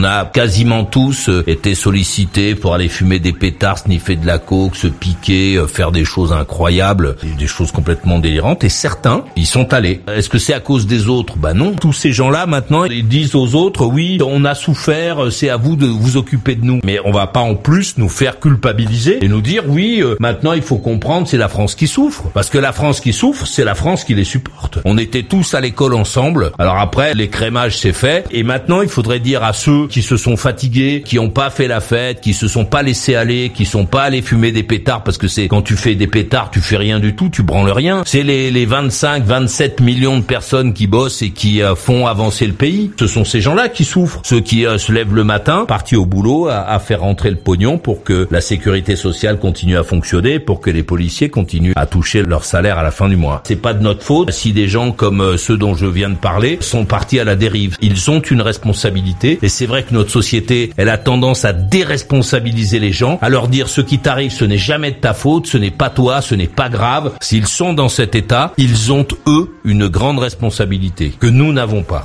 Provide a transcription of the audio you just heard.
On a quasiment tous euh, été sollicités pour aller fumer des pétards, sniffer de la coke, se piquer, euh, faire des choses incroyables, des choses complètement délirantes. Et certains, ils sont allés. Est-ce que c'est à cause des autres? Bah non. Tous ces gens-là maintenant, ils disent aux autres, oui, on a souffert, c'est à vous de vous occuper de nous. Mais on va pas en plus nous faire culpabiliser et nous dire, oui, euh, maintenant il faut comprendre, c'est la France qui souffre. Parce que la France qui souffre, c'est la France qui les supporte. On était tous à l'école ensemble. Alors après, les crémages c'est fait. Et maintenant, il faudrait dire à ceux qui se sont fatigués, qui ont pas fait la fête, qui se sont pas laissés aller, qui sont pas allés fumer des pétards, parce que c'est quand tu fais des pétards, tu fais rien du tout, tu branles rien. C'est les, les 25, 27 millions de personnes qui bossent et qui euh, font avancer le pays. Ce sont ces gens-là qui souffrent. Ceux qui euh, se lèvent le matin, partis au boulot, à, à faire rentrer le pognon pour que la sécurité sociale continue à fonctionner, pour que les policiers continuent à toucher leur salaire à la fin du mois. C'est pas de notre faute si des gens comme euh, ceux dont je viens de parler sont partis à la dérive. Ils ont une responsabilité et c'est vrai que notre société, elle a tendance à déresponsabiliser les gens, à leur dire ce qui t'arrive, ce n'est jamais de ta faute, ce n'est pas toi, ce n'est pas grave. S'ils sont dans cet état, ils ont eux une grande responsabilité que nous n'avons pas.